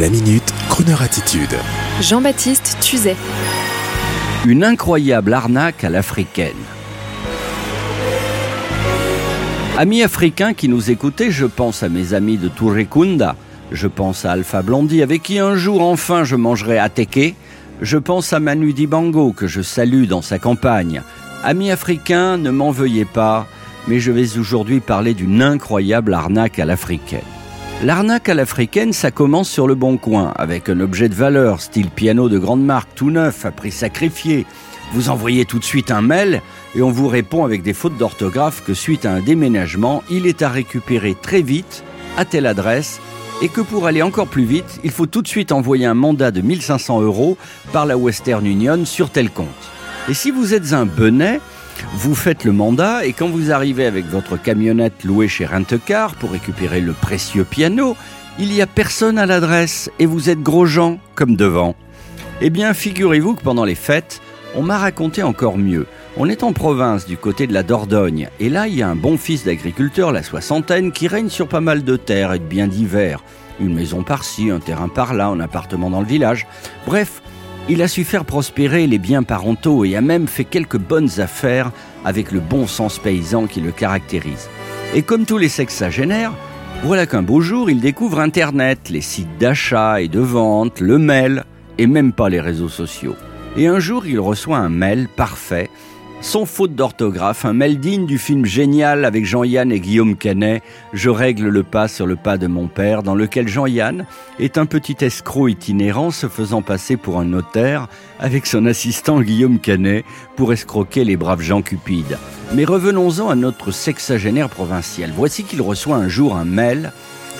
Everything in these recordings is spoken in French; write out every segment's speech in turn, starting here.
La minute, Kroneur attitude. Jean-Baptiste Tuzet. Une incroyable arnaque à l'africaine. Amis africains qui nous écoutez, je pense à mes amis de Tourekunda, je pense à Alpha Blondie avec qui un jour enfin je mangerai teke, je pense à Manu Dibango que je salue dans sa campagne. Amis africains, ne m'en veuillez pas, mais je vais aujourd'hui parler d'une incroyable arnaque à l'africaine. L'arnaque à l'africaine, ça commence sur le bon coin, avec un objet de valeur, style piano de grande marque, tout neuf, à prix sacrifié. Vous envoyez tout de suite un mail et on vous répond avec des fautes d'orthographe que suite à un déménagement, il est à récupérer très vite, à telle adresse, et que pour aller encore plus vite, il faut tout de suite envoyer un mandat de 1500 euros par la Western Union sur tel compte. Et si vous êtes un benet, vous faites le mandat et quand vous arrivez avec votre camionnette louée chez Rentecar pour récupérer le précieux piano, il n'y a personne à l'adresse et vous êtes gros gens comme devant. Eh bien, figurez-vous que pendant les fêtes, on m'a raconté encore mieux. On est en province du côté de la Dordogne et là il y a un bon fils d'agriculteur, la soixantaine, qui règne sur pas mal de terres et de biens divers. Une maison par-ci, un terrain par-là, un appartement dans le village. Bref, il a su faire prospérer les biens parentaux et a même fait quelques bonnes affaires avec le bon sens paysan qui le caractérise. Et comme tous les sexagénaires, voilà qu'un beau jour, il découvre Internet, les sites d'achat et de vente, le mail, et même pas les réseaux sociaux. Et un jour, il reçoit un mail parfait sans faute d'orthographe, un mail digne du film génial avec Jean-Yann et Guillaume Canet, Je règle le pas sur le pas de mon père, dans lequel Jean-Yann est un petit escroc itinérant se faisant passer pour un notaire avec son assistant Guillaume Canet pour escroquer les braves gens cupides. Mais revenons-en à notre sexagénaire provincial. Voici qu'il reçoit un jour un mail,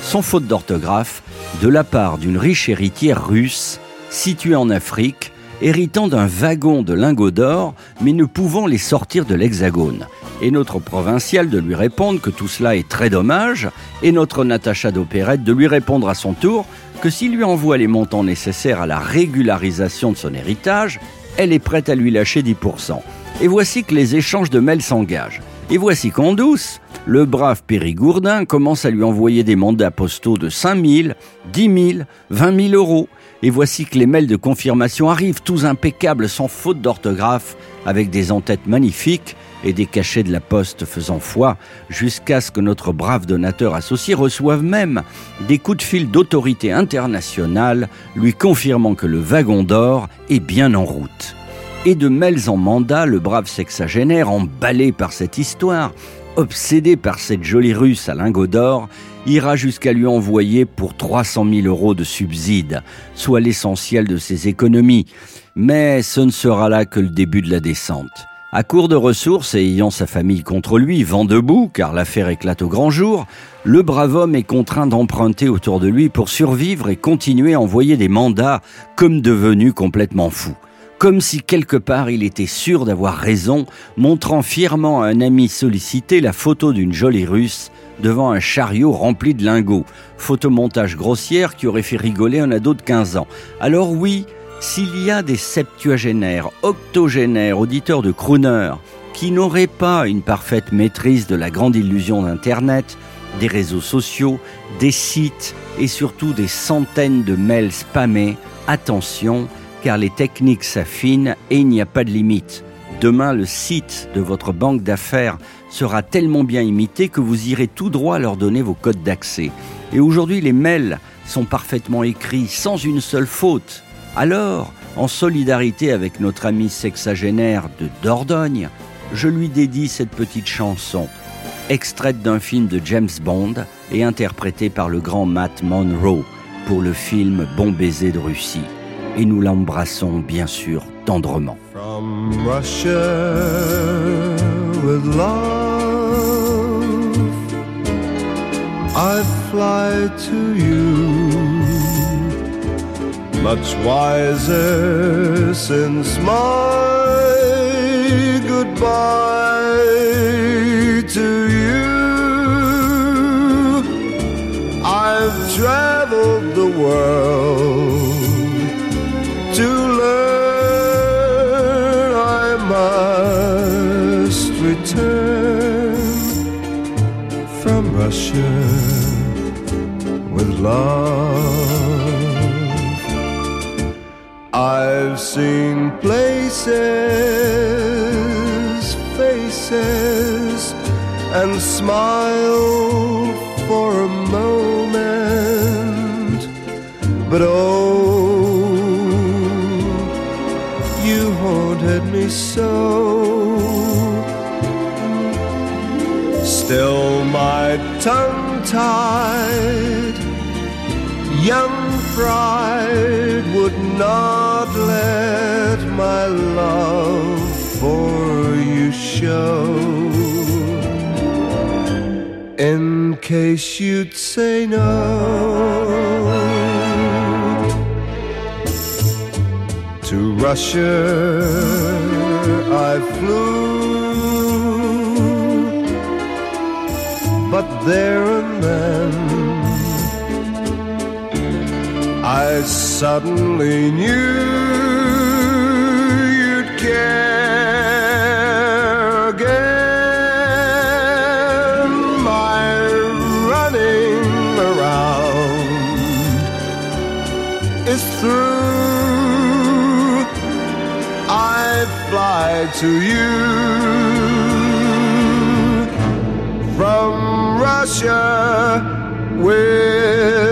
sans faute d'orthographe, de la part d'une riche héritière russe située en Afrique héritant d'un wagon de lingots d'or, mais ne pouvant les sortir de l'hexagone. Et notre provincial de lui répondre que tout cela est très dommage, et notre Natacha d'opérette de lui répondre à son tour que s'il lui envoie les montants nécessaires à la régularisation de son héritage, elle est prête à lui lâcher 10%. Et voici que les échanges de mails s'engagent. Et voici qu'en douce, le brave Périgourdin commence à lui envoyer des mandats postaux de 5 000, 10 000, 20 000 euros. Et voici que les mails de confirmation arrivent, tous impeccables, sans faute d'orthographe, avec des entêtes magnifiques et des cachets de la poste faisant foi, jusqu'à ce que notre brave donateur associé reçoive même des coups de fil d'autorité internationale lui confirmant que le wagon d'or est bien en route. Et de mails en mandat, le brave sexagénaire, emballé par cette histoire, obsédé par cette jolie russe à lingots d'or, ira jusqu'à lui envoyer pour 300 000 euros de subsides, soit l'essentiel de ses économies. Mais ce ne sera là que le début de la descente. À court de ressources et ayant sa famille contre lui, vent debout, car l'affaire éclate au grand jour, le brave homme est contraint d'emprunter autour de lui pour survivre et continuer à envoyer des mandats comme devenu complètement fou comme si quelque part il était sûr d'avoir raison, montrant fièrement à un ami sollicité la photo d'une jolie russe devant un chariot rempli de lingots. Photomontage grossière qui aurait fait rigoler un ado de 15 ans. Alors oui, s'il y a des septuagénaires, octogénaires, auditeurs de crooner, qui n'auraient pas une parfaite maîtrise de la grande illusion d'Internet, des réseaux sociaux, des sites et surtout des centaines de mails spammés, attention, car les techniques s'affinent et il n'y a pas de limite. Demain, le site de votre banque d'affaires sera tellement bien imité que vous irez tout droit leur donner vos codes d'accès. Et aujourd'hui, les mails sont parfaitement écrits sans une seule faute. Alors, en solidarité avec notre ami sexagénaire de Dordogne, je lui dédie cette petite chanson, extraite d'un film de James Bond et interprétée par le grand Matt Monroe pour le film Bon baiser de Russie et nous l'embrassons bien sûr tendrement. From Russia with love, I fly to you. Much wiser since my goodbye seen places, faces, and smiled for a moment, but oh, you haunted me so. Still, my tongue tied, young pride would not let my love for you show. In case you'd say no. To Russia I flew, suddenly knew you'd care again. My running around is through. I fly to you from Russia with